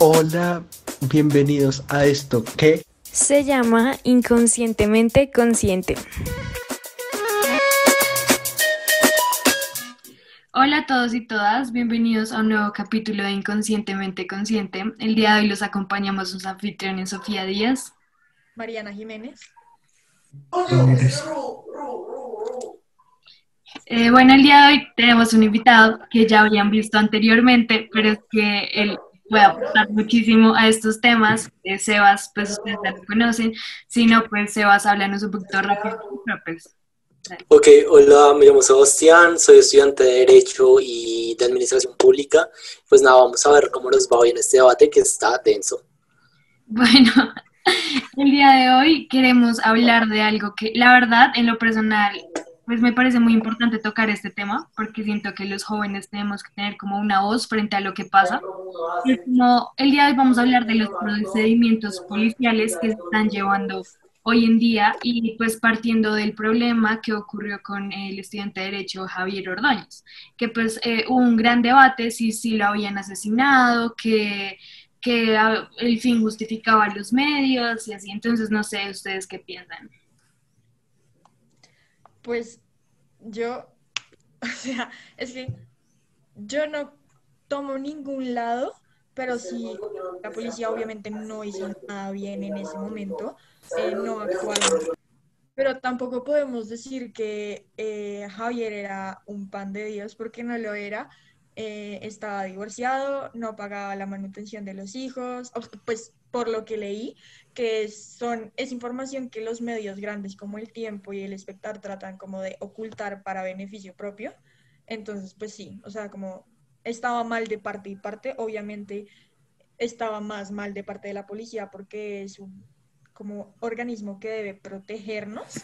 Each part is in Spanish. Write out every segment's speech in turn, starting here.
Hola, bienvenidos a esto que se llama Inconscientemente Consciente. Hola a todos y todas, bienvenidos a un nuevo capítulo de Inconscientemente Consciente. El día de hoy los acompañamos sus anfitriones Sofía Díaz, Mariana Jiménez. Eh, bueno, el día de hoy tenemos un invitado que ya habían visto anteriormente, pero es que él puede aportar muchísimo a estos temas. Eh, Sebas, pues ustedes ya lo conocen, si no, pues Sebas, háblanos un poquito rápido. Pues, ok, hola, me llamo Sebastián, soy estudiante de Derecho y de Administración Pública. Pues nada, vamos a ver cómo nos va hoy en este debate que está denso. Bueno, el día de hoy queremos hablar de algo que la verdad en lo personal pues me parece muy importante tocar este tema porque siento que los jóvenes tenemos que tener como una voz frente a lo que pasa. como el día de hoy vamos a hablar de los procedimientos policiales que están llevando hoy en día y pues partiendo del problema que ocurrió con el estudiante de Derecho Javier Ordóñez, que pues eh, hubo un gran debate si, si lo habían asesinado, que, que ah, el fin justificaba los medios y así, entonces no sé ustedes qué piensan. Pues yo, o sea, es que yo no tomo ningún lado, pero si la policía obviamente no hizo nada bien en ese momento, eh, no actuaron. Pero tampoco podemos decir que eh, Javier era un pan de Dios porque no lo era. Eh, estaba divorciado, no pagaba la manutención de los hijos, pues por lo que leí, que son, es información que los medios grandes como El Tiempo y El Espectar tratan como de ocultar para beneficio propio. Entonces, pues sí, o sea, como estaba mal de parte y parte, obviamente estaba más mal de parte de la policía porque es un como organismo que debe protegernos,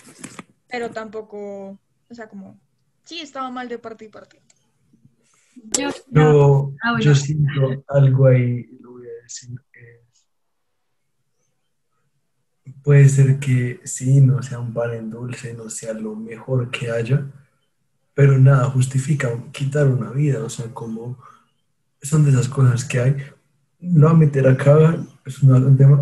pero tampoco, o sea, como, sí, estaba mal de parte y parte. Yo, yo, ah, yo siento algo ahí, lo voy a decir puede ser que sí, no sea un pan en dulce, no sea lo mejor que haya, pero nada justifica quitar una vida, o sea, como son de esas cosas que hay. No meter acá es,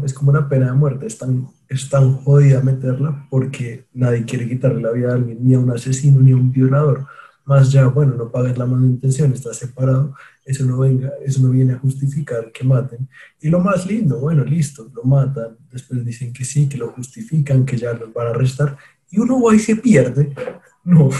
es como una pena de muerte, es tan, es tan jodida meterla porque nadie quiere quitarle la vida a alguien, ni a un asesino, ni a un violador. Más ya, bueno, no pagas la manutención, está separado, eso no, venga, eso no viene a justificar que maten. Y lo más lindo, bueno, listo, lo matan, después dicen que sí, que lo justifican, que ya los van a arrestar, y uno va y se pierde. No,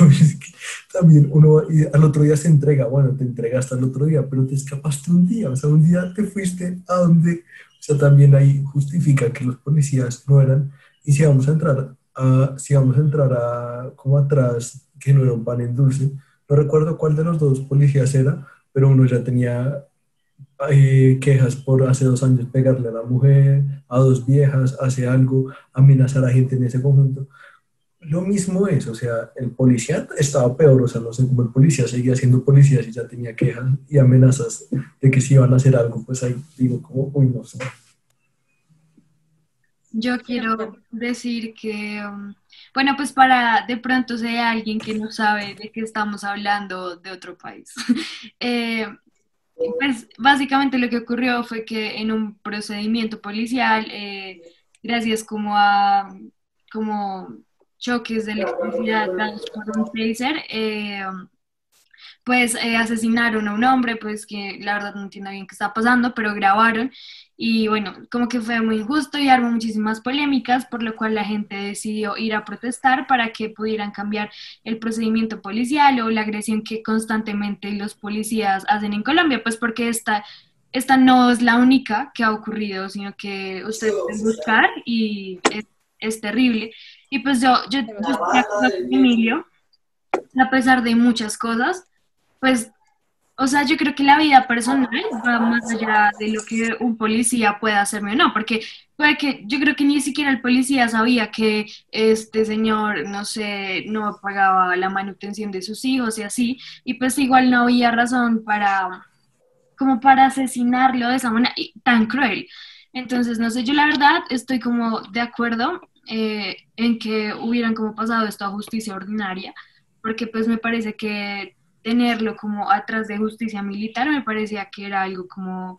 también uno y al otro día se entrega, bueno, te entregaste al otro día, pero te escapaste un día, o sea, un día te fuiste a donde, o sea, también ahí justifica que los policías no eran, y si vamos a entrar a, si vamos a entrar a, como atrás, que no era un pan en dulce, no recuerdo cuál de los dos policías era, pero uno ya tenía eh, quejas por hace dos años pegarle a la mujer, a dos viejas, hace algo, amenazar a gente en ese conjunto. Lo mismo es, o sea, el policía estaba peor, o sea, no sé cómo el policía seguía siendo policía si ya tenía quejas y amenazas de que si iban a hacer algo, pues ahí digo, como, uy, no sé. Yo quiero decir que, um, bueno, pues para de pronto sea alguien que no sabe de qué estamos hablando de otro país. Eh, pues básicamente lo que ocurrió fue que en un procedimiento policial, eh, gracias como a como choques de electricidad por un eh, pues asesinaron a un hombre, pues que la verdad no entiendo bien qué está pasando, pero grabaron. Y bueno, como que fue muy injusto y armó muchísimas polémicas, por lo cual la gente decidió ir a protestar para que pudieran cambiar el procedimiento policial o la agresión que constantemente los policías hacen en Colombia, pues porque esta, esta no es la única que ha ocurrido, sino que ustedes pueden buscar y es, terrible. Y pues yo, yo, yo con Emilio, a pesar de muchas cosas, pues o sea, yo creo que la vida personal va más allá de lo que un policía pueda hacerme o no, porque puede que yo creo que ni siquiera el policía sabía que este señor, no sé, no pagaba la manutención de sus hijos y así, y pues igual no había razón para, como para asesinarlo de esa manera tan cruel. Entonces, no sé, yo la verdad estoy como de acuerdo eh, en que hubieran como pasado esto a justicia ordinaria, porque pues me parece que tenerlo como atrás de justicia militar me parecía que era algo como,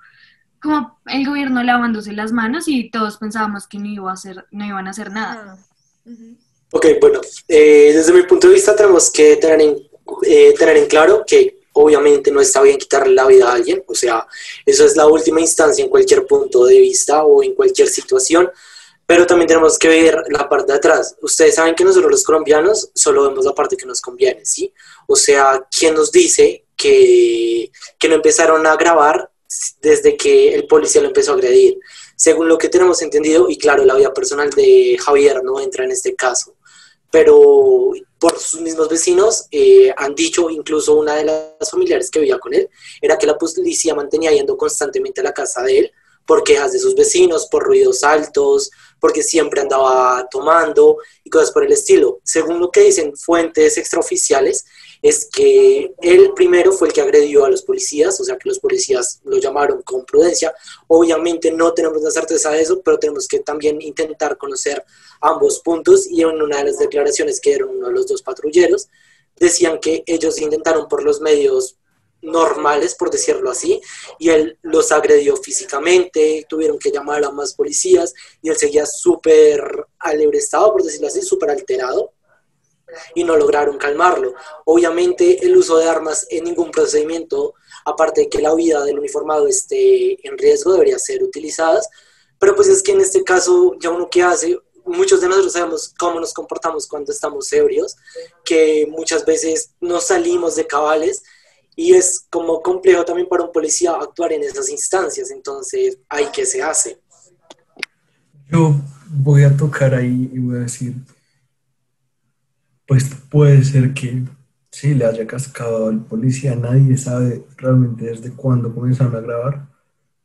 como el gobierno lavándose las manos y todos pensábamos que no, iba a hacer, no iban a hacer nada. Ah. Ok, bueno, eh, desde mi punto de vista tenemos que tener en, eh, tener en claro que obviamente no está bien quitarle la vida a alguien, o sea, eso es la última instancia en cualquier punto de vista o en cualquier situación, pero también tenemos que ver la parte de atrás. Ustedes saben que nosotros los colombianos solo vemos la parte que nos conviene, ¿sí? O sea, ¿quién nos dice que, que no empezaron a grabar desde que el policía lo empezó a agredir? Según lo que tenemos entendido, y claro, la vida personal de Javier no entra en este caso, pero por sus mismos vecinos eh, han dicho, incluso una de las familiares que vivía con él, era que la policía mantenía yendo constantemente a la casa de él por quejas de sus vecinos, por ruidos altos, porque siempre andaba tomando y cosas por el estilo. Según lo que dicen fuentes extraoficiales, es que él primero fue el que agredió a los policías, o sea que los policías lo llamaron con prudencia. Obviamente no tenemos la certeza de eso, pero tenemos que también intentar conocer ambos puntos y en una de las declaraciones que dieron uno de los dos patrulleros, decían que ellos intentaron por los medios normales, por decirlo así, y él los agredió físicamente, tuvieron que llamar a más policías y él seguía súper alebrestado, por decirlo así, súper alterado y no lograron calmarlo. Obviamente el uso de armas en ningún procedimiento, aparte de que la vida del uniformado esté en riesgo, debería ser utilizadas, pero pues es que en este caso ya uno que hace, muchos de nosotros sabemos cómo nos comportamos cuando estamos ebrios, que muchas veces no salimos de cabales y es como complejo también para un policía actuar en esas instancias, entonces hay que se hace. Yo voy a tocar ahí y voy a decir, pues puede ser que sí le haya cascado al policía, nadie sabe realmente desde cuándo comenzaron a grabar,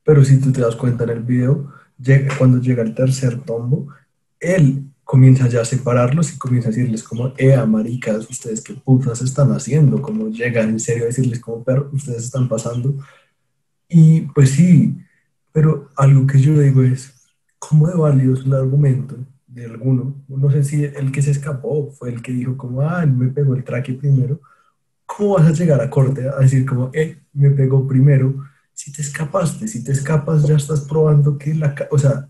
pero si tú te das cuenta en el video, cuando llega el tercer tombo, él comienza ya a separarlos y comienza a decirles como, eh, maricas, ustedes qué putas están haciendo, como llega en serio a decirles como, perro, ustedes están pasando. Y pues sí, pero algo que yo digo es, ¿cómo de válido es el argumento de alguno? No sé si el que se escapó fue el que dijo como, ah, me pegó el traque primero. ¿Cómo vas a llegar a corte a decir como, eh, me pegó primero? Si te escapaste, si te escapas ya estás probando que la... O sea,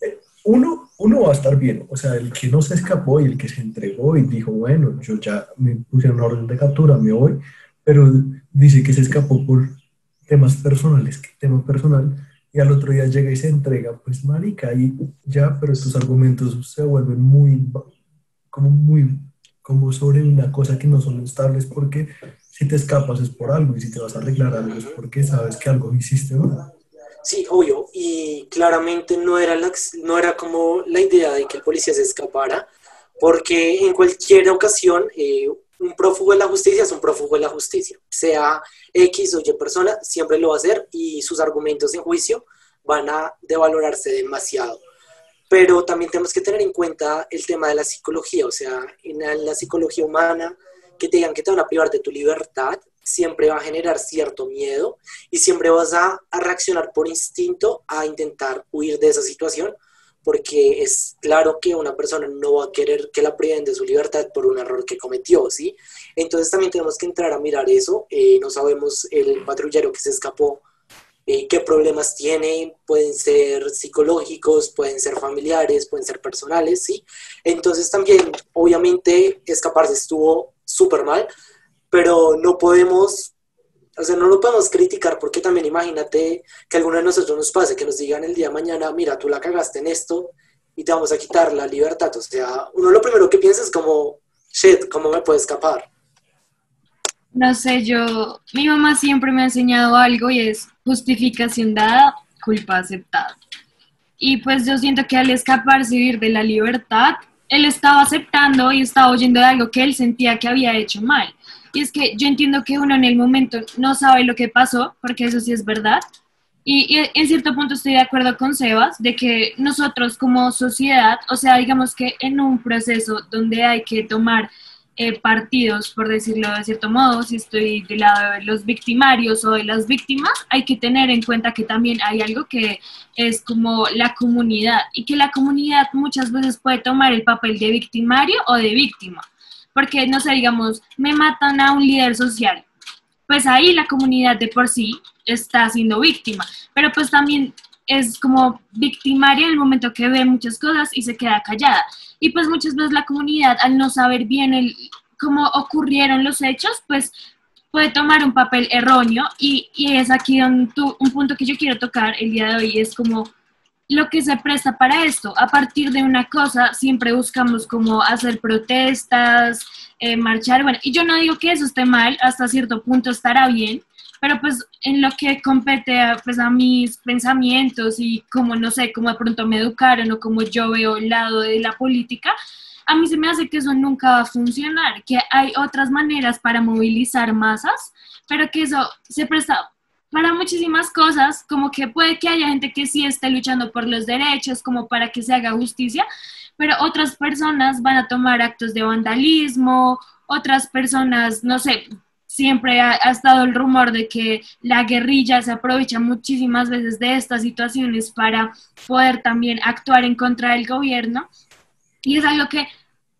eh, uno, uno va a estar bien. O sea, el que no se escapó y el que se entregó y dijo, bueno, yo ya me puse una orden de captura, me voy, pero dice que se escapó por temas personales, que tema personal, y al otro día llega y se entrega, pues marica, y ya, pero tus argumentos se vuelven muy, como muy, como sobre una cosa que no son estables, porque si te escapas es por algo, y si te vas a arreglar algo es porque sabes que algo hiciste, ¿no? Sí, obvio, y claramente no era, la, no era como la idea de que el policía se escapara, porque en cualquier ocasión eh, un prófugo de la justicia es un prófugo de la justicia, sea X o Y persona, siempre lo va a hacer y sus argumentos en juicio van a devalorarse demasiado. Pero también tenemos que tener en cuenta el tema de la psicología, o sea, en la- psicología humana, que te digan que te van a privar de tu libertad, siempre va a generar cierto miedo y siempre vas a, reaccionar por instinto a intentar huir de esa situación, porque es claro que una persona no va a querer que la priven de su libertad por un error que cometió, ¿sí? Entonces también tenemos que entrar a mirar eso. Eh, no sabemos el patrullero que se escapó, eh, qué problemas tiene, pueden ser psicológicos, pueden ser familiares, pueden ser personales, ¿sí? Entonces también, obviamente, escaparse estuvo súper mal, pero no podemos, o sea, no lo podemos criticar porque también imagínate que alguno de nosotros nos pase, que nos digan el día de mañana, mira, tú la cagaste en esto y te vamos a quitar la libertad. O sea, uno lo primero que piensa es como, shit, ¿cómo me puedo escapar? No sé, yo, mi mamá siempre me ha enseñado algo y es justificación dada, culpa aceptada. Y pues yo siento que al escaparse y vivir de la libertad, él estaba aceptando y estaba oyendo de algo que él sentía que había hecho mal. Y es que yo entiendo que uno en el momento no sabe lo que pasó, porque eso sí es verdad. Y, en cierto punto estoy de acuerdo con Sebas de que nosotros como sociedad, o sea, digamos que en un proceso donde hay que tomar eh, partidos, por decirlo de cierto modo, si estoy del lado de los victimarios o de las víctimas, hay que tener en cuenta que también hay algo que es como la comunidad y que la comunidad muchas veces puede tomar el papel de victimario o de víctima, porque no sé, digamos, me matan a un líder social pues ahí la comunidad de por sí está siendo víctima, pero pues también es como victimaria en el momento que ve muchas cosas y se queda callada. Y pues muchas veces la comunidad, al no saber bien el, cómo ocurrieron los hechos, pues puede tomar un papel erróneo y, y es aquí un punto que yo quiero tocar el día de hoy, es como lo que se presta para esto. A partir de una cosa siempre buscamos como hacer protestas, eh, marchar, bueno, y yo no digo que eso esté mal, hasta cierto punto estará bien, pero pues en lo que compete a, pues, a mis pensamientos y como no sé, cómo de pronto me educaron o como yo veo el lado de la política, a mí se me hace que eso nunca va a funcionar, que hay otras maneras para movilizar masas, pero que eso se presta para muchísimas cosas, como que puede que haya gente que sí esté luchando por los derechos, como para que se haga justicia, pero otras personas van a tomar actos de vandalismo, otras personas, no sé, siempre ha, ha, estado el rumor de que la guerrilla se aprovecha muchísimas veces de estas situaciones para poder también actuar en contra del gobierno. Y es algo que,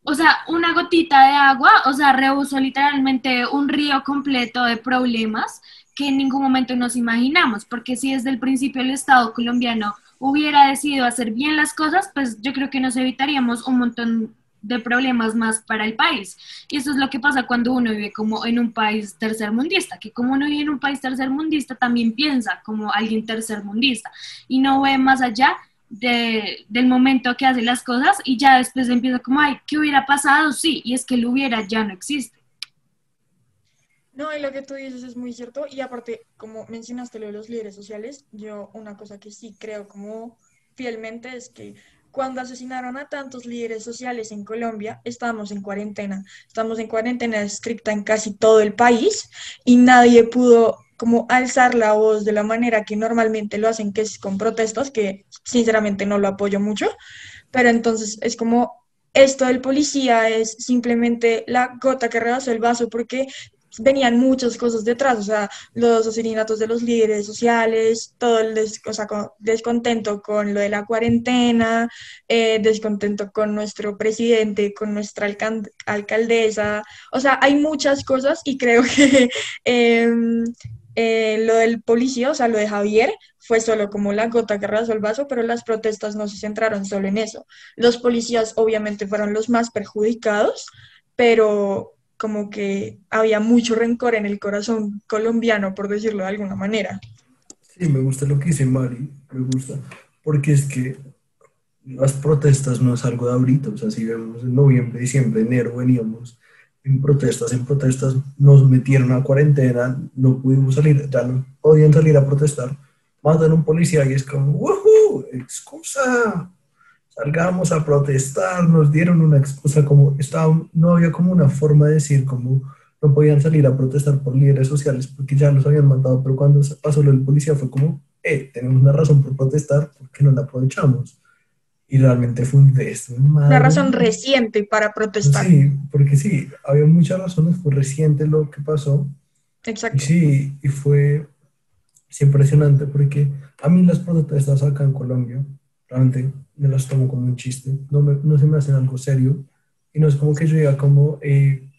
o sea, una gotita de agua, o sea, rehusó literalmente un río completo de problemas que en ningún momento nos imaginamos, porque si desde el principio el Estado colombiano hubiera decidido hacer bien las cosas, pues yo creo que nos evitaríamos un montón de problemas más para el país. Y eso es lo que pasa cuando uno vive como en un país tercermundista, que como uno vive en un país tercermundista también piensa como alguien tercermundista y no ve más allá de, del momento que hace las cosas y ya después empieza como, ay, ¿qué hubiera pasado? Sí, y es que lo hubiera ya no existe. No, y lo que tú dices es muy cierto. Y aparte, como mencionaste lo de los líderes sociales, yo una cosa que sí creo como fielmente es que cuando asesinaron a tantos líderes sociales en Colombia, estábamos en cuarentena. Estamos en cuarentena estricta en casi todo el país y nadie pudo como alzar la voz de la manera que normalmente lo hacen, que es con protestas, que sinceramente no lo apoyo mucho, pero entonces es como esto del policía es simplemente la gota que rebasó el vaso porque venían muchas cosas detrás, o sea, los asesinatos de los líderes sociales, todo el descontento con lo de la cuarentena, eh, descontento con nuestro presidente, con nuestra alcaldesa, o sea, hay muchas cosas y creo que em, eh, lo del policía, o sea, lo de Javier, fue solo como la gota que rasó el vaso, pero las protestas no se centraron solo en eso. Los policías obviamente fueron los más perjudicados, pero como que había mucho rencor en el corazón colombiano, por decirlo de alguna manera. Sí, me gusta lo que dice Mari, me gusta, porque es que las protestas no es algo de ahorita, o sea, si vemos en noviembre, diciembre, enero veníamos en protestas, en protestas, nos metieron a cuarentena, no pudimos salir, ya no podían salir a protestar, mandan un policía y es como, ¡woohoo! ¡Excusa! Salgamos a protestar, nos dieron una excusa como, estaba, no había como una forma de decir como no podían salir a protestar por líderes sociales porque ya los habían mandado, pero cuando pasó lo del policía fue como, eh, tenemos una razón por protestar, porque no la aprovechamos? Y realmente fue un Una razón reciente para protestar. Sí, porque sí, había muchas razones, fue reciente lo que pasó. Exacto. Y sí, y fue impresionante porque a mí las protestas acá en Colombia, realmente me las tomo como un chiste, no, me, no se me hacen algo serio. Y no es como que yo diga como, eh,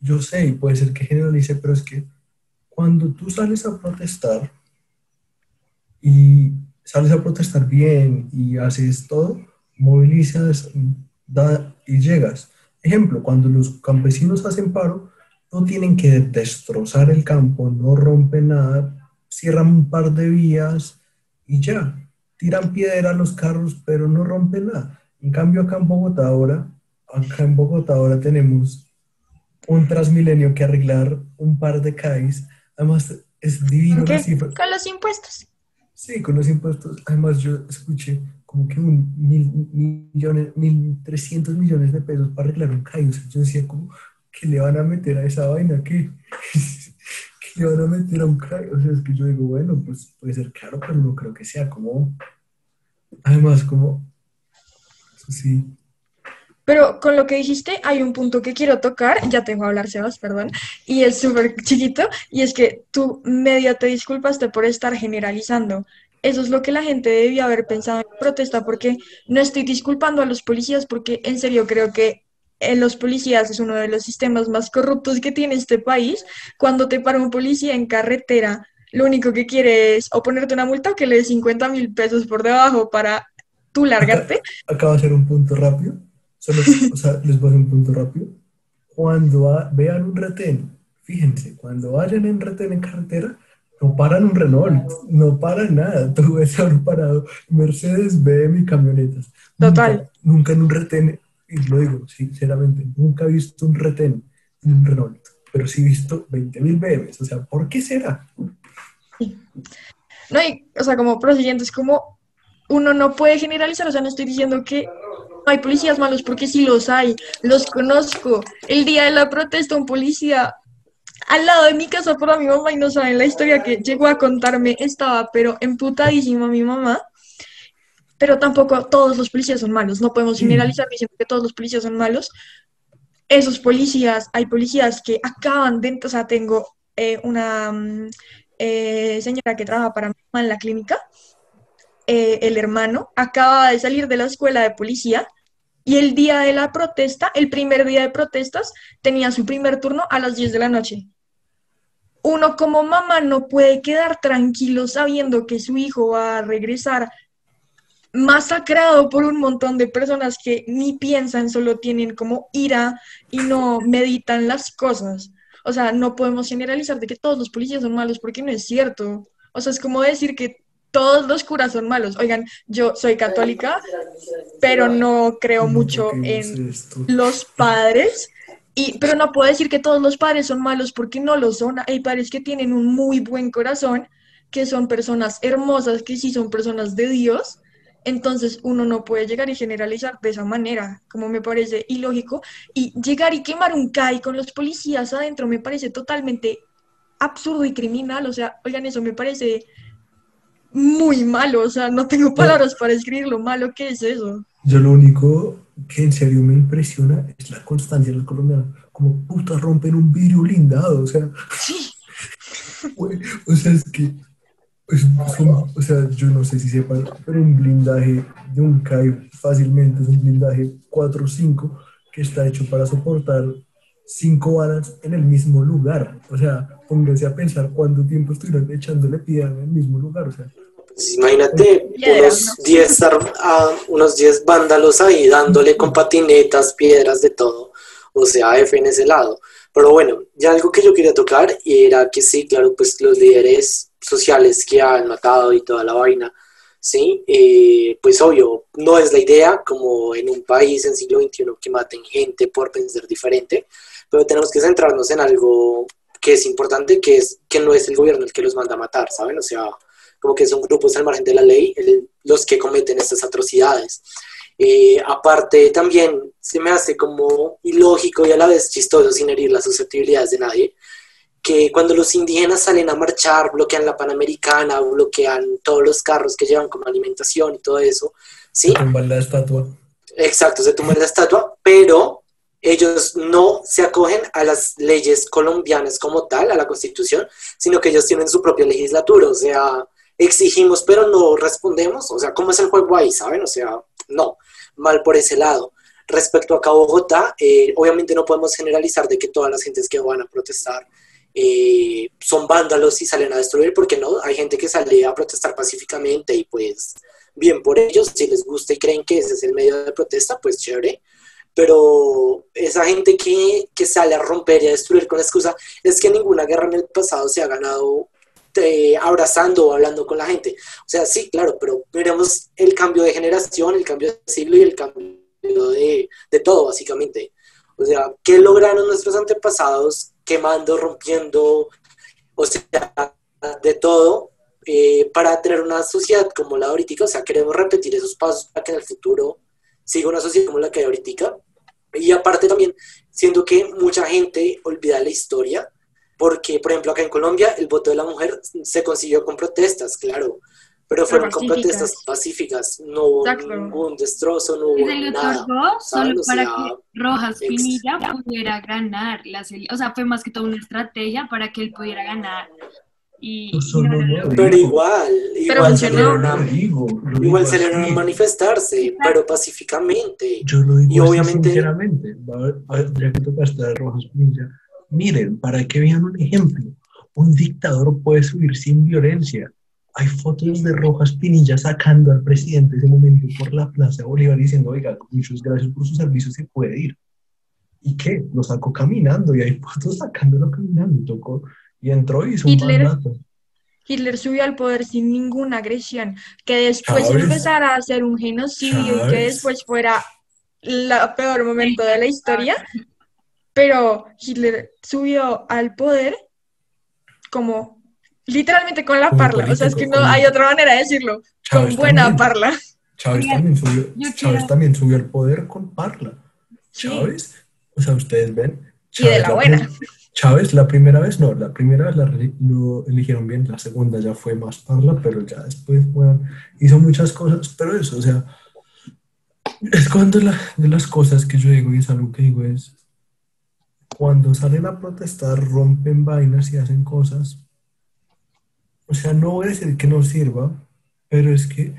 yo sé y puede ser que generalice, pero es que cuando tú sales a protestar y sales a protestar bien y haces todo, movilizas da, y llegas. Ejemplo, cuando los campesinos hacen paro, no tienen que destrozar el campo, no rompen nada, cierran un par de vías y ya tiran piedra a los carros, pero no rompen nada. En cambio, acá en Bogotá ahora, acá en Bogotá ahora tenemos un Transmilenio que arreglar un par de CAIs. Además, es divino. Con los impuestos. Sí, con los impuestos. Además, yo escuché como que un mil millones, mil trescientos millones de pesos para arreglar un CAI. yo decía, como, ¿qué le van a meter a esa vaina? ¿Qué? Y van a meter a un crack. O sea, es que yo digo, bueno, pues puede ser caro, pero no creo que sea como. Además, como. sí. Pero con lo que dijiste, hay un punto que quiero tocar, ya tengo a hablar, Sebas, perdón, y es súper chiquito, y es que tú medio te disculpaste por estar generalizando. Eso es lo que la gente debía haber pensado en protesta, porque no estoy disculpando a los policías, porque en serio creo que eh, los policías es uno de los sistemas más corruptos que tiene este país. Cuando te para un policía en carretera, lo único que quiere es o ponerte una multa o que le dé 50 mil pesos por debajo para tú largarte. Acaba de hacer un punto rápido. Solo, o sea, les voy a hacer un punto rápido. Cuando a- vean un retén, fíjense, cuando vayan en retén en carretera, no paran un Renault, no paran nada. Tú ves ahora parado Mercedes, BM y camionetas. Total. Nunca, nunca en un retén, y lo digo sinceramente, nunca he visto un retén en un Renault, pero sí he visto 20 mil BMs. O sea, ¿por qué será? No, y, o sea, como prosiguiente, es como uno no puede generalizar, o sea, no estoy diciendo que no hay policías malos, porque sí los hay, los conozco. El día de la protesta, un policía al lado de mi casa para mi mamá, y no saben la historia que llegó a contarme, estaba pero emputadísima mi mamá, pero tampoco todos los policías son malos, no podemos generalizar diciendo que todos los policías son malos. Esos policías, hay policías que acaban de, o sea, tengo eh, una mm, eh, señora que trabaja para mamá en la clínica, eh, el hermano acaba de salir de la escuela de policía y el día de la protesta, el primer día de protestas, tenía su primer turno a las 10 de la noche. Uno como mamá no puede quedar tranquilo sabiendo que su hijo va a regresar masacrado por un montón de personas que ni piensan, solo tienen como ira y no meditan las cosas. O sea, no podemos generalizar de que todos los policías son malos porque no es cierto. O sea, es como decir que todos los curas son malos. Oigan, yo soy católica, pero no creo mucho ¿por qué en los padres. Y, pero no puedo decir que todos los padres son malos porque no lo son. Hay padres que tienen un muy buen corazón, que son personas hermosas, que sí son personas de Dios. Entonces uno no puede llegar y generalizar de esa manera, como me parece ilógico. Y llegar y quemar un CAI con los policías adentro me parece totalmente absurdo y criminal. O sea, oigan, eso me parece muy malo. O sea, no tengo palabras para escribir lo malo que es eso. Yo lo único que en serio me impresiona es la constancia de los colombianos. Como puta rompen un vidrio blindado. O sea, güey, o sea, es que. Es- son- o sea, yo no sé si sepan, pero un blindaje de un CAI fácilmente es un blindaje 4 o 5 que está hecho para soportar cinco balas en el mismo lugar. O sea, pónganse a pensar cuánto tiempo estuvieron echándole piedra en el mismo lugar. O sea, Pues imagínate unos ¿no? 10 ar- ah, unos 10 vándalos ahí dándole con patinetas, piedras, de todo. O sea, F en ese lado. Pero bueno, ya algo que yo quería tocar y era que sí, claro, pues los líderes sociales que han matado y toda la vaina, sí, Eh, pues obvio, no es la idea como en un país en siglo XXI que maten gente por pensar diferente, pero tenemos que centrarnos en algo que es importante, que es que no es el gobierno el que los manda a matar, ¿saben? O sea, como que son grupos al margen de la ley los que cometen estas atrocidades. Eh, aparte, también se me hace como ilógico y a la vez chistoso, sin herir las susceptibilidades de nadie, que cuando los indígenas salen a marchar, bloquean la Panamericana, bloquean todos los carros que llevan como alimentación y todo eso, ¿sí? tumban la estatua. Exacto, se tumba la estatua, pero ellos no se acogen a las leyes colombianas como tal, a la constitución, sino que ellos tienen su propia legislatura, o sea, exigimos pero no respondemos, o sea, ¿cómo es el juego ahí, saben? O sea, no, mal por ese lado. Respecto acá a Bogotá, eh, obviamente no podemos generalizar de que todas las gentes que van a protestar eh, son vándalos y salen a destruir, porque no, hay gente que sale a protestar pacíficamente y pues bien por ellos, si les gusta y creen que ese es el medio de protesta, pues chévere. Pero esa gente que, que sale a romper y a destruir con la excusa es que ninguna guerra en el pasado se ha ganado eh, abrazando o hablando con la gente. O sea, sí, claro, pero veremos el cambio de generación, el cambio de siglo y el cambio de, de todo, básicamente. O sea, ¿qué lograron nuestros antepasados quemando, rompiendo, o sea, de todo, eh, para tener una sociedad como la de ahorita? O sea, queremos repetir esos pasos para que en el futuro siga una sociedad como la que hay ahorita. Y aparte también, siendo que mucha gente olvida la historia, porque, por ejemplo, acá en Colombia el voto de la mujer se consiguió con protestas, claro, pero fueron protestas pacíficas, no hubo Exacto. ningún destrozo, no Y hubo se le nada. otorgó solo O para sea, que Rojas ex- Pinilla pudiera ganar las O sea, fue más que todo una estrategia para que él pudiera ganar y, solo no lo logró. Pero igual, igual funcionó. salieron a, igual salieron a manifestarse, pero pacíficamente. Yo lo digo Y obviamente- sinceramente. A ver, a ver, ya que tocaste a Rojas Pinilla, miren, para que vean un ejemplo, un dictador puede subir sin violencia. Hay fotos de Rojas Pinilla sacando al presidente en ese momento por la Plaza Bolívar diciendo, oiga, muchas gracias por sus servicios, se puede ir. ¿Y qué? Lo sacó caminando y hay fotos sacándolo caminando. Tocó y entró y hizo un Hitler- mandato. Hitler subió al poder sin ninguna agresión, que después empezara a hacer un genocidio y que después fuera el peor momento de la historia, pero Hitler subió al poder como literalmente con la Como parla, o sea, es que político, no hay otra manera de decirlo, con Chávez buena también. parla. Chávez también subió, Chávez también subió al poder con Parla. Sí. Chávez, o sea, ustedes ven. Y de la buena. prim- Chávez la primera vez, no, la primera vez la lo eligieron bien, la segunda ya fue más Parla, pero ya después, bueno, hizo muchas cosas, pero eso, o sea, es cuando la- de las cosas que yo digo y es algo que digo es, cuando salen a protestar, rompen vainas y hacen cosas, o sea, no a decir que no sirva, pero es que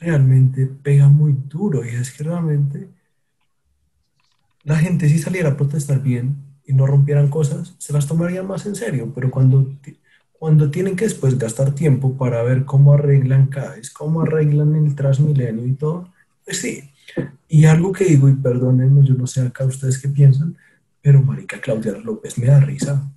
realmente pega muy duro y es que realmente la gente si saliera a protestar bien y no rompieran cosas, se las tomarían más en serio, pero cuando, cuando tienen que después gastar tiempo para ver cómo arreglan CAES, cómo arreglan el Transmilenio y todo, pues sí. Y algo que digo, y perdónenme, yo no sé acá ustedes qué piensan, pero marica Claudia López me da risa.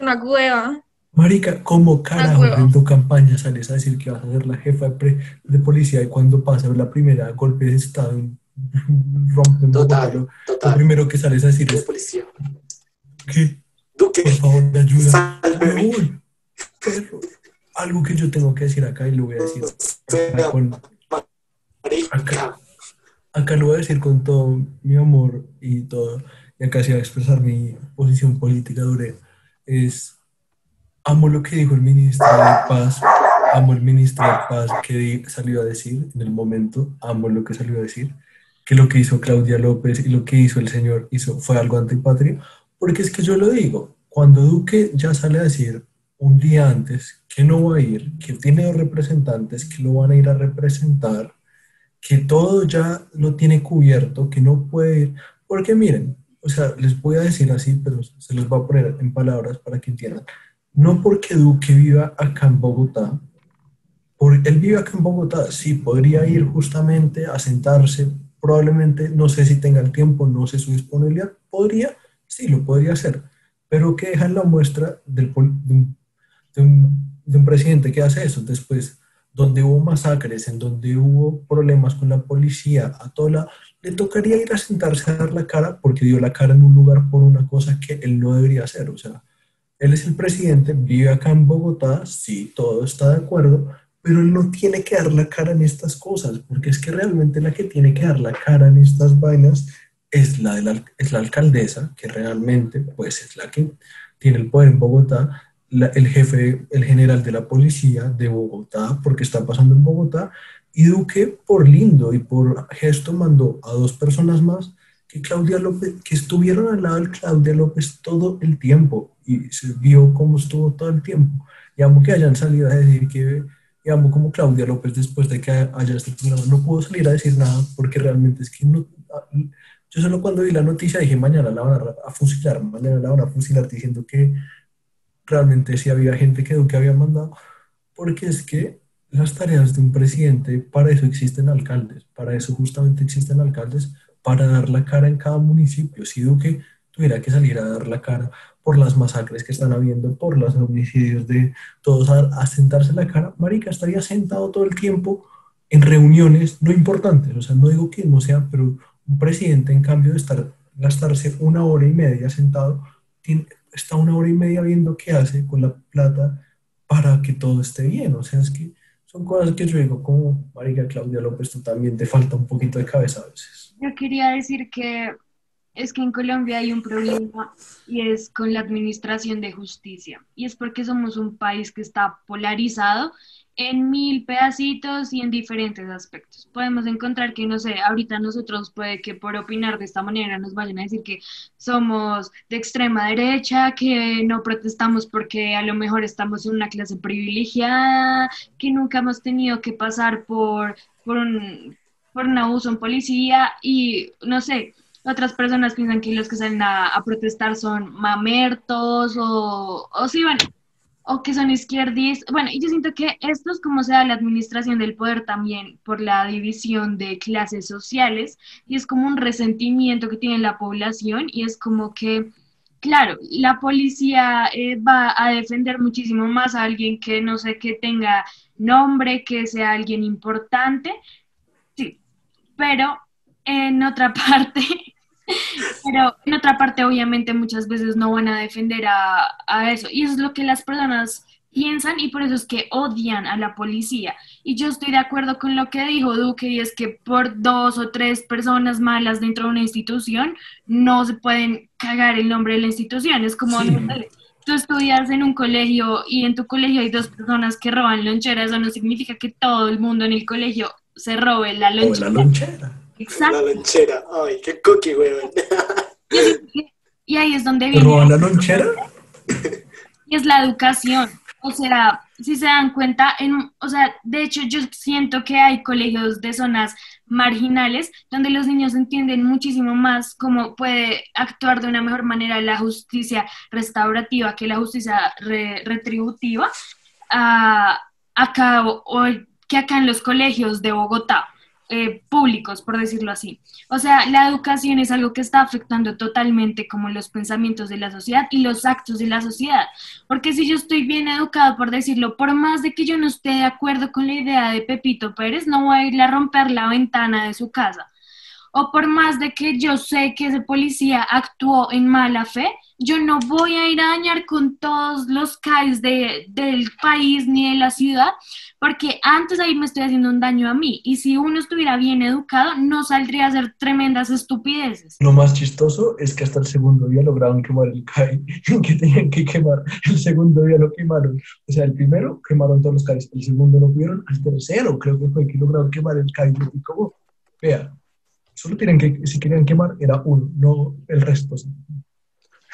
Una cueva. Marica, ¿cómo carajo huevo. en tu campaña sales a decir que vas a ser la jefa de, pre- de policía y cuando pasa la primera golpe de estado en- rompen Bogotá, Total, lo, total. primero que sales a decir De es policía. que Duque, por favor me ayuda. sálveme. Uy, perro. Algo que yo tengo que decir acá y lo voy a decir acá, con- Marica. acá lo voy a decir con todo mi amor y todo, y acá sí voy a expresar mi posición política dura, es, amo lo que dijo el ministro de Paz, amo el ministro de Paz que salió a decir en el momento, amo lo que salió a decir, que lo que hizo Claudia López y lo que hizo el señor hizo, fue algo antipatria, porque es que yo lo digo, cuando Duque ya sale a decir un día antes que no va a ir, que tiene dos representantes que lo van a ir a representar, que todo ya lo tiene cubierto, que no puede ir, porque miren, o sea, les voy a decir así, pero se los voy a poner en palabras para que entiendan. No porque Duque viva acá en Bogotá, por, él vive acá en Bogotá, sí, podría ir justamente a sentarse, probablemente, no sé si tenga el tiempo, no sé su disponibilidad, podría, sí, lo podría hacer, pero que dejan la muestra de, un, de un- de un presidente que hace eso después donde hubo masacres, en donde hubo problemas con la policía, a toda la, le tocaría ir a sentarse a dar la cara porque dio la cara en un lugar por una cosa que él no debería hacer. O sea, él es el presidente, vive acá en Bogotá, sí, todo está de acuerdo, pero él no tiene que dar la cara en estas cosas, porque es que realmente la que tiene que dar la cara en estas vainas es la, de la, es la alcaldesa, que realmente pues es la que tiene el poder en Bogotá, el jefe, el general de la policía de Bogotá, porque está pasando en Bogotá, y Duque, por lindo y por gesto, mandó a dos personas más que Claudia López, que estuvieron al lado de Claudia López todo el tiempo, y se vio cómo estuvo todo el tiempo. Y amo que hayan salido a decir que, y amo como Claudia López, después de que haya este programa, no pudo salir a decir nada, porque realmente es que no, yo solo cuando vi la noticia dije, mañana la van a, fusilar, mañana la van a fusilar diciendo que realmente sí había gente que Duque había mandado, porque es que las tareas de un presidente, para eso existen alcaldes, para eso justamente existen alcaldes, para dar la cara en cada municipio. Si Duque tuviera que salir a dar la cara por las masacres que están habiendo, por los homicidios de todos, a, sentarse la cara, Marica estaría sentado todo el tiempo en reuniones no importantes, o sea, no digo que no sea, pero un presidente en cambio de estar, gastarse una hora y media sentado, está una hora y media viendo qué hace con la plata para que todo esté bien. O sea, es que son cosas que yo digo, como Marica Claudia López, tú también te falta un poquito de cabeza a veces. Yo quería decir que es que en Colombia hay un problema y es con la administración de justicia. Y es porque somos un país que está polarizado en mil pedacitos y en diferentes aspectos. Podemos encontrar que, no sé, ahorita nosotros puede que por opinar de esta manera nos vayan a decir que somos de extrema derecha, que no protestamos porque a lo mejor estamos en una clase privilegiada, que nunca hemos tenido que pasar por, por, un, por un abuso en policía y, no sé, otras personas piensan que los que salen a, protestar son mamertos o, o sí, bueno, o que son izquierdistas. Bueno, y yo siento que esto es como sea la administración del poder también por la división de clases sociales y es como un resentimiento que tiene la población y es como que, claro, la policía eh, va a defender muchísimo más a alguien que no sé, que tenga nombre, que sea alguien importante, pero en otra parte pero en otra parte, obviamente, muchas veces no van a defender a, a, eso. Y eso es lo que las personas piensan y por eso es que odian a la policía. Y yo estoy de acuerdo con lo que dijo Duque y es que por dos o tres personas malas dentro de una institución no se pueden cagar el nombre de la institución. Es como, sí. tú estudias en un colegio y en tu colegio hay dos personas que roban loncheras, eso no significa que todo el mundo en el colegio se robe la lonchera. la lonchera. Exacto. La lonchera. Ay, qué cookie, weón. Y ahí es donde ¿Te viene. roban la lonchera? Y es la educación. O sea, si se dan cuenta, en, o sea, de hecho yo siento que hay colegios de zonas marginales donde los niños entienden muchísimo más cómo puede actuar de una mejor manera la justicia restaurativa que la justicia re, retributiva uh, acá o, o, que acá en los colegios de Bogotá. Eh, públicos, por decirlo así. O sea, la educación es algo que está afectando totalmente como los pensamientos de la sociedad y los actos de la sociedad. Porque si yo estoy bien educado, por decirlo, por más de que yo no esté de acuerdo con la idea de Pepito Pérez, no voy a ir a romper la ventana de su casa. O por más de que yo sé que ese policía actuó en mala fe, yo no voy a ir a dañar con todos los CAIs de, del país ni de la ciudad, porque antes ahí me estoy haciendo un daño a mí. Y si uno estuviera bien educado, no saldría a hacer tremendas estupideces. Lo más chistoso es que hasta el segundo día lograron quemar el CAI que tenían que quemar. El segundo día lo quemaron. O sea, el primero quemaron todos los CAIs, el segundo no pudieron, al tercero creo que fue que lograron quemar el CAI. Y como, vea, solo tienen que, si querían quemar, era uno, no el resto. ¿sí?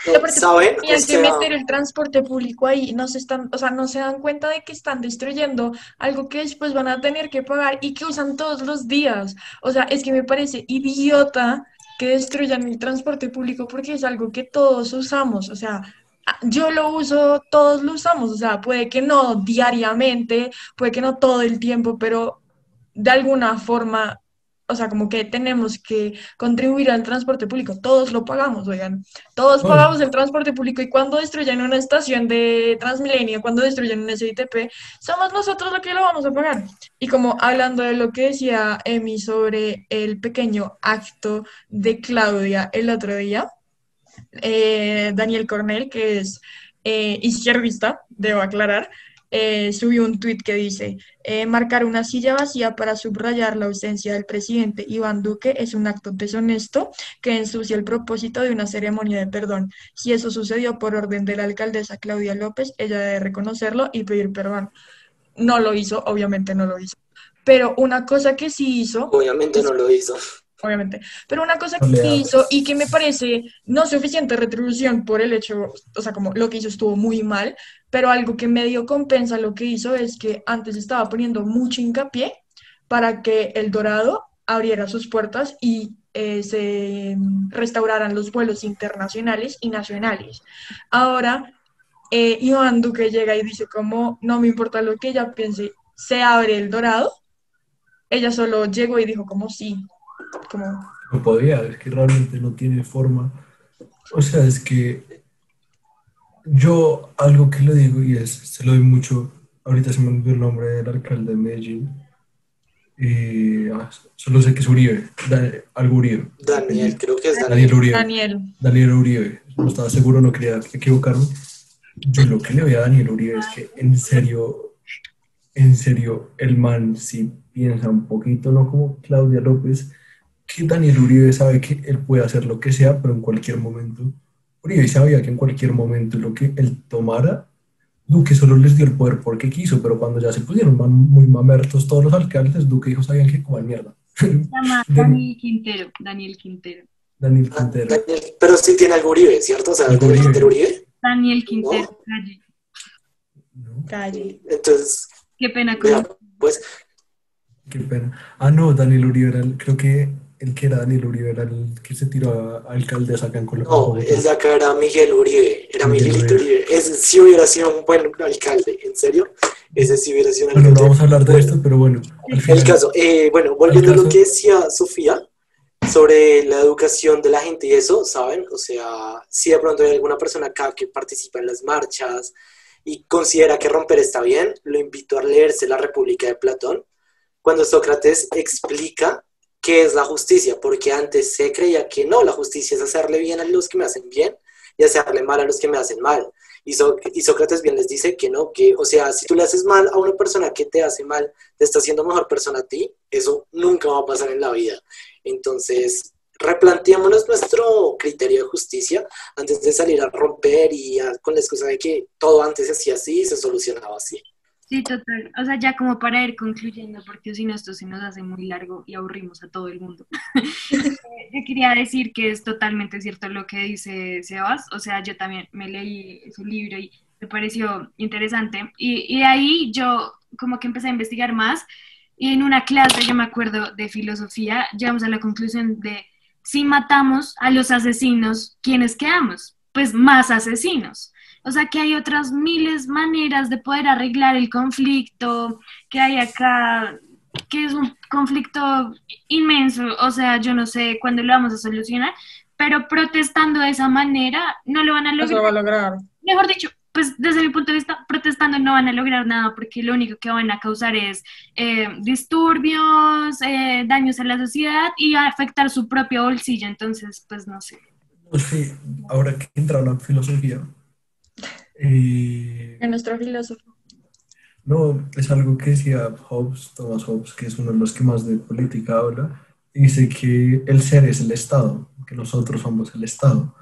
No, ¿Saben? Tienen que meter el transporte público ahí, no se están, o sea, no se dan cuenta de que están destruyendo algo que después van a tener que pagar y que usan todos los días. O sea, es que me parece idiota que destruyan el transporte público porque es algo que todos usamos. O sea, yo lo uso, todos lo usamos. O sea, puede que no diariamente, puede que no todo el tiempo, pero de alguna forma o sea, como que tenemos que contribuir al transporte público, todos lo pagamos, oigan, todos pagamos el transporte público y cuando destruyen una estación de Transmilenio, cuando destruyen un SITP, somos nosotros los que lo vamos a pagar. Y como hablando de lo que decía Emi sobre el pequeño acto de Claudia el otro día, eh, Daniel Cornell, que es eh, izquierdista, debo aclarar, eh, subió un tuit que dice, eh, marcar una silla vacía para subrayar la ausencia del presidente Iván Duque es un acto deshonesto que ensucia el propósito de una ceremonia de perdón. Si eso sucedió por orden de la alcaldesa Claudia López, ella debe reconocerlo y pedir perdón. No lo hizo, obviamente no lo hizo. Pero una cosa que sí hizo... Obviamente es, no lo hizo obviamente. Pero una cosa que hizo y que me parece no suficiente retribución por el hecho, o sea, como lo que hizo estuvo muy mal, pero algo que medio compensa lo que hizo es que antes estaba poniendo mucho hincapié para que el Dorado abriera sus puertas y eh, se restauraran los vuelos internacionales y nacionales. Ahora, eh, Iván Duque llega y dice como, no me importa lo que ella piense, se abre el Dorado. Ella solo llegó y dijo como sí, como... No podía, es que realmente no tiene forma. O sea, es que yo algo que le digo y es, se lo doy mucho, ahorita se me olvidó el nombre del alcalde de Medellín, y, ah, solo sé que es Uribe, algo Uribe. Daniel, creo que es Daniel. Daniel Uribe. Daniel. Daniel Uribe, no estaba seguro, no quería equivocarme. Yo lo que le voy a Daniel Uribe es que en serio, en serio, el man sí piensa un poquito, no como Claudia López, que Daniel Uribe sabe que él puede hacer lo que sea, pero en cualquier momento. Uribe sabía que en cualquier momento lo que él tomara Duque solo les dio el poder porque quiso, pero cuando ya se pusieron man- muy mamertos todos los alcaldes, Duque dijo, sabían que coman mierda. Se llama Daniel Quintero. Daniel Quintero. Daniel Quintero. Daniel, pero sí tiene algo Uribe, ¿cierto? O sea, Algo Daniel Uribe. Quintero Uribe. Daniel Quintero. Calle. ¿no? Calle. Entonces, Qué pena con vea, pues, Qué pena. Ah, no, Daniel Uribe era el, creo que el que era Daniel Uribe era el que se tiró a, a alcaldes acá en Colombia. no, el de acá era Miguel Uribe, era Miguel Miguelito Uribe. Ese sí hubiera sido un buen alcalde, ¿en serio? Ese sí hubiera sido un Bueno, no alcalde. vamos a hablar de bueno. esto, pero bueno, al El final, caso, eh, bueno, volviendo a lo que decía Sofía sobre la educación de la gente y eso, ¿saben? O sea, si de pronto hay alguna persona acá que participa en las marchas y considera que romper está bien, lo invito a leerse La República de Platón, cuando Sócrates explica qué es la justicia, porque antes se creía que no, la justicia es hacerle bien a los que me hacen bien y hacerle mal a los que me hacen mal. Y, Sócrates bien les dice que no, que, o sea, si tú le haces mal a una persona que te hace mal, te está haciendo mejor persona a ti, eso nunca va a pasar en la vida. Entonces, replanteémonos nuestro criterio de justicia antes de salir a romper y a- con la excusa de que todo antes se hacía así y se solucionaba así. Sí, total. O sea, ya como para ir concluyendo, porque si no, esto se nos hace muy largo y aburrimos a todo el mundo. Yo quería decir que es totalmente cierto lo que dice Sebas. O sea, yo también me leí su libro y me pareció interesante. Y, ahí yo como que empecé a investigar más. Y en una clase, yo me acuerdo de filosofía, llegamos a la conclusión de si matamos a los asesinos, ¿quiénes quedamos? Pues más asesinos. O sea que hay otras miles maneras de poder arreglar el conflicto que hay acá, que es un conflicto inmenso. O sea, yo no sé cuándo lo vamos a solucionar, pero protestando de esa manera no lo van a No se lo lograr. va a lograr. Mejor dicho, pues desde mi punto de vista, protestando no van a lograr nada porque lo único que van a causar es eh, disturbios, eh, daños a la sociedad y a afectar su propio bolsillo. Entonces, pues no sé. no sé, ahora que entra la filosofía, eh, En nuestro filósofo. no, es algo que decía Hobbes, Thomas Hobbes, que es uno de los que más de política habla, y dice que el ser es el Estado, que nosotros somos el Estado.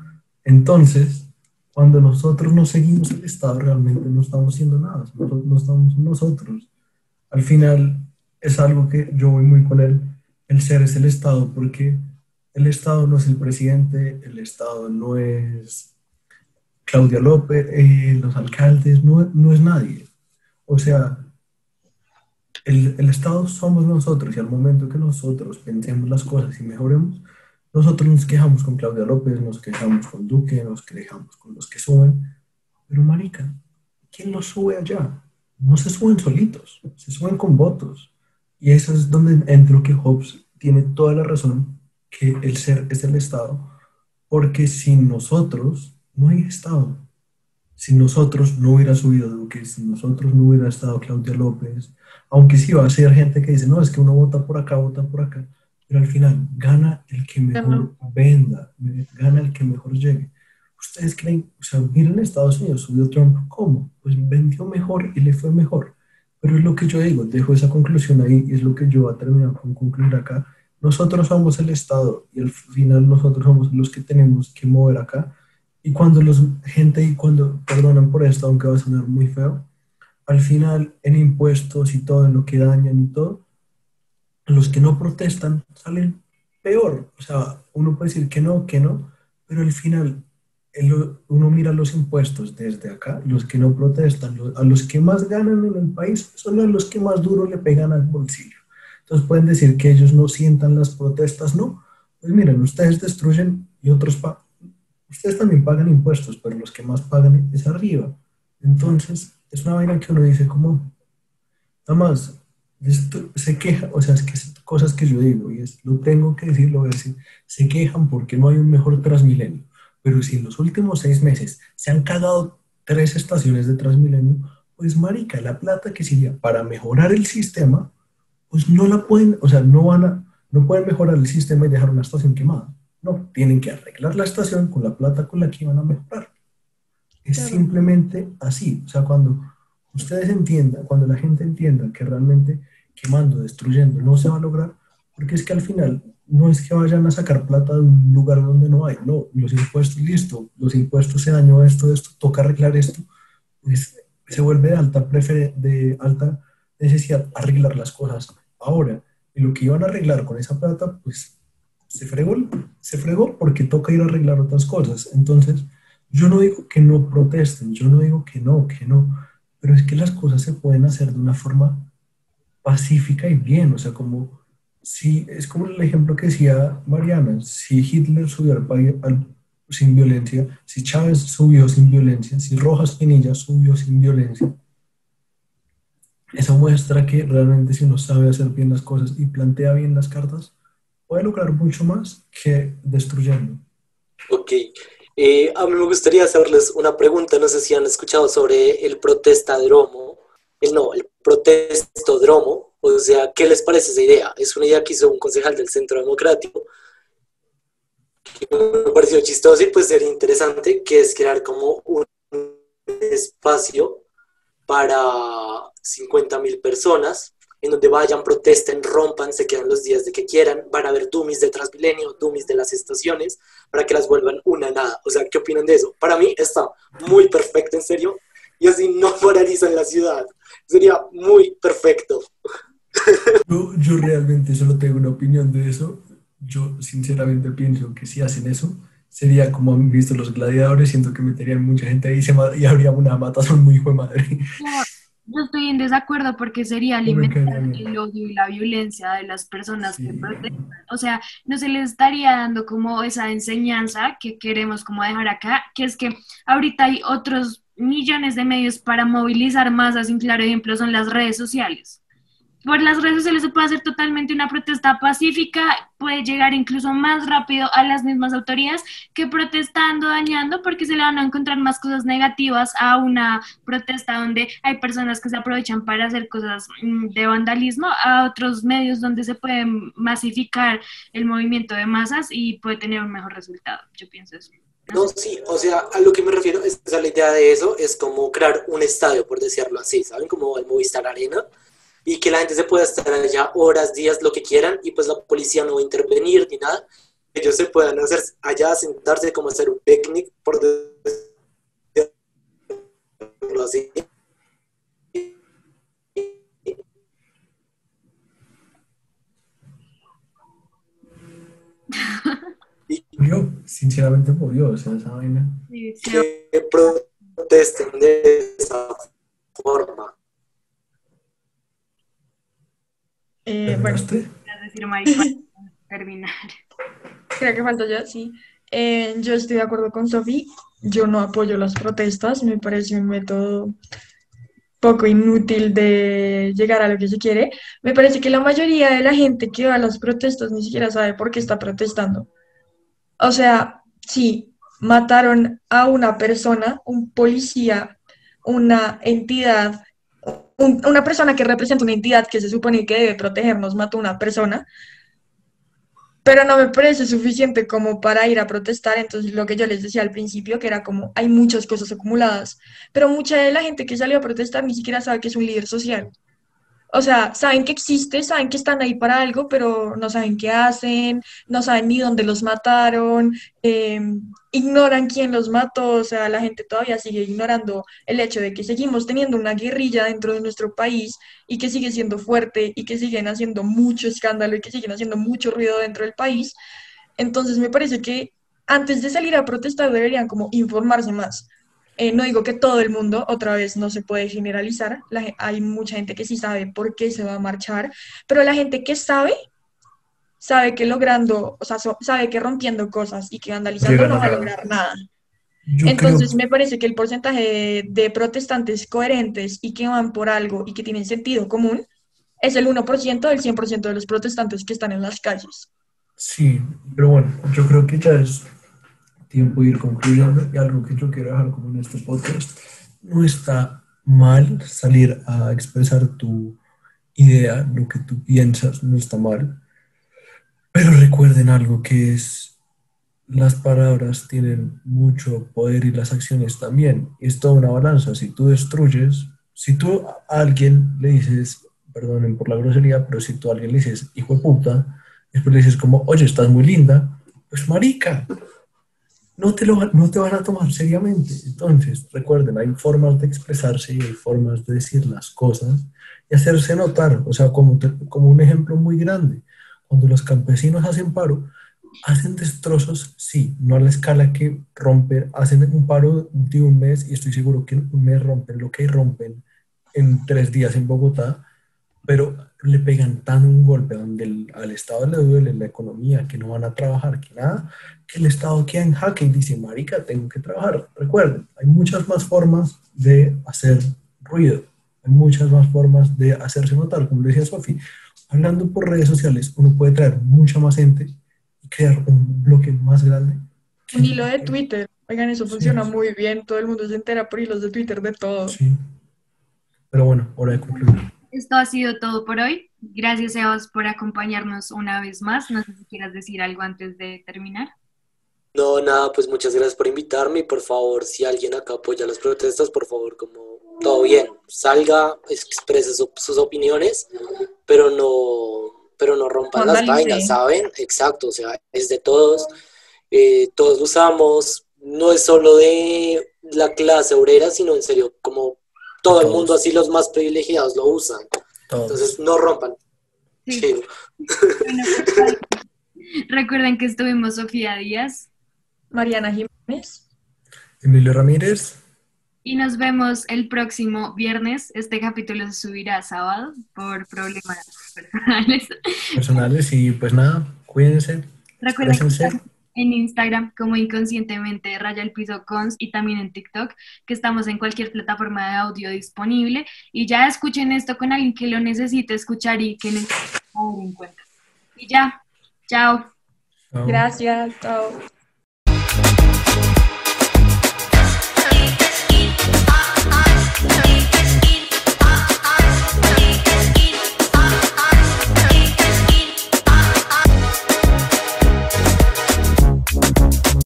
Entonces, cuando nosotros no seguimos el Estado, realmente no estamos haciendo nada, no estamos nosotros. Al final, es algo que yo voy muy con él, el ser es el Estado, porque el Estado no es el presidente, el Estado no es Claudia López, eh, los alcaldes, no, no es nadie. O sea, el, el Estado somos nosotros y al momento que nosotros pensemos las cosas y mejoremos, nosotros nos quejamos con Claudia López, nos quejamos con Duque, nos quejamos con los que suben, pero marica, ¿quién los sube allá? No se suben solitos, se suben con votos. Y eso es donde entro que Hobbes tiene toda la razón, que el ser es el Estado, porque sin nosotros no hay Estado. Si nosotros no hubiera subido Duque, si nosotros no hubiera estado Claudia López, aunque sí va a ser gente que dice, no, es que uno vota por acá, vota por acá, pero al final gana el que mejor venda, gana el que mejor llegue. ¿Ustedes creen, o sea, miren Estados Unidos, subió Trump, ¿cómo? Pues vendió mejor y le fue mejor. Pero es lo que yo digo, dejo esa conclusión ahí y es lo que yo voy a terminar con concluir acá. Nosotros somos el Estado y al final nosotros somos los que tenemos que mover acá. Y cuando los gente y cuando perdonan por esto, aunque va a sonar muy feo, al final en impuestos y todo, en lo que dañan y todo, los que no protestan salen peor. O sea, uno puede decir que no, que no, pero al final uno mira los impuestos desde acá, los que no protestan, a los que más ganan en el país son a los que más duro le pegan al bolsillo. Entonces pueden decir que ellos no sientan las protestas, no. Pues miren, ustedes destruyen y otros pagan. Ustedes también pagan impuestos, pero los que más pagan es arriba. Entonces, es una vaina que uno dice como, nada más, esto se queja, o sea, es que es cosas que yo digo, y es, lo tengo que decir, lo voy a decir, se quejan porque no hay un mejor Transmilenio. Pero si en los últimos seis meses se han cagado tres estaciones de Transmilenio, pues marica, la plata que sería para mejorar el sistema, pues no la pueden, o sea, no van a, no pueden mejorar el sistema y dejar una estación quemada. No, tienen que arreglar la estación con la plata con la que van a mejorar. Es Claro. simplemente así. O sea, cuando ustedes entiendan, cuando la gente entienda que realmente quemando, destruyendo, no se va a lograr, porque es que al final no es que vayan a sacar plata de un lugar donde no hay, no, los impuestos, listo, los impuestos se dañó esto, esto, toca arreglar esto, pues se vuelve de alta, de alta necesidad arreglar las cosas ahora. Y lo que iban a arreglar con esa plata, pues se fregó, se fregó porque toca ir a arreglar otras cosas. Entonces, yo no digo que no protesten, yo no digo que no, que no, pero es que las cosas se pueden hacer de una forma pacífica y bien, o sea, como si, es como el ejemplo que decía Mariana, si Hitler subió al país sin violencia, si Chávez subió sin violencia, si Rojas Pinilla subió sin violencia, eso muestra que realmente si uno sabe hacer bien las cosas y plantea bien las cartas, puede lograr mucho más que destruyendo. Ok. Eh, a mí me gustaría hacerles una pregunta. No sé si han escuchado sobre el protestadromo. El, no, el protestodromo. O sea, ¿qué les parece esa idea? Es una idea que hizo un concejal del Centro Democrático. Que me pareció chistoso y pues sería interesante, que es crear como un espacio para 50 mil personas en donde vayan, protesten, rompan, se quedan los días de que quieran, van a haber dummies de Transmilenio, dummies de las estaciones, para que las vuelvan una nada. O sea, ¿qué opinan de eso? Para mí está muy perfecto, en serio, y así no polarizan la ciudad. Sería muy perfecto. Yo, yo realmente solo tengo una opinión de eso. Yo sinceramente pienso que si hacen eso, sería como han visto los gladiadores, siento que meterían mucha gente ahí y, se y habría una matazón muy hijo de madre. Yo estoy en desacuerdo porque sería alimentar el odio y la violencia de las personas que protestan. O sea, no se les estaría dando como esa enseñanza que queremos como dejar acá, que es que ahorita hay otros millones de medios para movilizar masas, un claro ejemplo son las redes sociales. Por las redes sociales se puede hacer totalmente una protesta pacífica, puede llegar incluso más rápido a las mismas autoridades que protestando, dañando, porque se le van a encontrar más cosas negativas a una protesta donde hay personas que se aprovechan para hacer cosas mm, de vandalismo, a otros medios donde se puede masificar el movimiento de masas y puede tener un mejor resultado. Yo pienso eso. No, sí, o sea, a lo que me refiero, es, sea, la idea de eso es como crear un estadio, por decirlo así, ¿saben? Como el Movistar Arena, y que la gente se pueda estar allá horas, días, lo que quieran, y pues la policía no va a intervenir ni nada. Ellos se puedan hacer allá, sentarse como hacer un picnic, por decirlo así. Y Yo, sinceramente, por Dios, o sea, esa vaina. Que protesten de esa forma. Eh, bueno, decir, terminar. creo que falta ya, sí. Eh, yo estoy de acuerdo con Sofi. Yo no apoyo las protestas. Me parece un método poco inútil de llegar a lo que se quiere. Me parece que la mayoría de la gente que va a las protestas ni siquiera sabe por qué está protestando. O sea, sí, mataron a una persona, un policía, una entidad, un- una persona que representa una entidad que se supone que debe protegernos, mató a una persona, pero no me parece suficiente como para ir a protestar. Entonces, lo que yo les decía al principio, que era como, hay muchas cosas acumuladas, pero mucha de la gente que salió a protestar ni siquiera sabe que es un líder social. O sea, saben que existe, saben que están ahí para algo, pero no saben qué hacen, no saben ni dónde los mataron, eh, ignoran quién los mató, o sea, la gente todavía sigue ignorando el hecho de que seguimos teniendo una guerrilla dentro de nuestro país y que sigue siendo fuerte y que siguen haciendo mucho escándalo y que siguen haciendo mucho ruido dentro del país. Entonces, me parece que antes de salir a protestar deberían como informarse más. Eh, no digo que todo el mundo, otra vez no se puede generalizar, hay mucha gente que sí sabe por qué se va a marchar, pero la gente que sabe, sabe que logrando, o sea, sabe que rompiendo cosas y que vandalizando no va a lograr nada. Yo Entonces creo, me parece que el porcentaje de, de protestantes coherentes y que van por algo y que tienen sentido común es el 1% del 100% de los protestantes que están en las calles. sí, pero bueno, yo creo que ya es tiempo de ir concluyendo y algo que yo quiero dejar como en este podcast, no está mal salir a expresar tu idea, lo que tú piensas, no está mal, pero recuerden algo que es, las palabras tienen mucho poder y las acciones también, y es toda una balanza, si tú destruyes, si tú a alguien le dices, perdonen por la grosería, pero si tú a alguien le dices, hijo de puta, después le dices como, oye, estás muy linda, pues marica, no te, lo, no te van a tomar seriamente. Entonces, recuerden, hay formas de expresarse y hay formas de decir las cosas y hacerse notar. O sea, como, como un ejemplo muy grande, cuando los campesinos hacen paro, hacen destrozos, sí, no a la escala que rompen, hacen un paro de un mes y estoy seguro que un mes rompen lo que rompen en tres días en Bogotá, pero le pegan tan un golpe donde al Estado le duele la economía, que no van a trabajar, que nada, que el Estado queda en jaque y dice, marica, tengo que trabajar. Recuerden, hay muchas más formas de hacer ruido, hay muchas más formas de hacerse notar, como decía Sofi, hablando por redes sociales, uno puede traer mucha más gente y crear un bloque más grande. Un hilo de Twitter, oigan, eso funciona muy bien, todo el mundo se entera por hilos de Twitter de todo. Sí. Pero bueno, hora de concluir. Esto ha sido todo por hoy. Gracias, Sebas, por acompañarnos una vez más. No sé si quieras decir algo antes de terminar. No, nada, pues muchas gracias por invitarme y por favor, si alguien acá apoya las protestas, por favor, como todo bien, salga, exprese sus opiniones, pero no, pero no rompan las vainas, ¿saben? Exacto, o sea, es de todos, eh, todos lo usamos, no es solo de la clase obrera, sino en serio, como todo el mundo, así los más privilegiados lo usan. Entonces, no rompan. Sí. Pues, recuerden que estuvimos Sofía Díaz, Mariana Jiménez, Emilio Ramírez. Y nos vemos el próximo viernes. Este capítulo se subirá sábado por problemas personales. Personales y pues nada, cuídense. Recuerden en Instagram como inconscientemente raya el piso cons y también en TikTok, que estamos en cualquier plataforma de audio disponible. Y ya escuchen esto con alguien que lo necesite escuchar y que necesite en cuenta. Y ya, chao. Gracias, chao.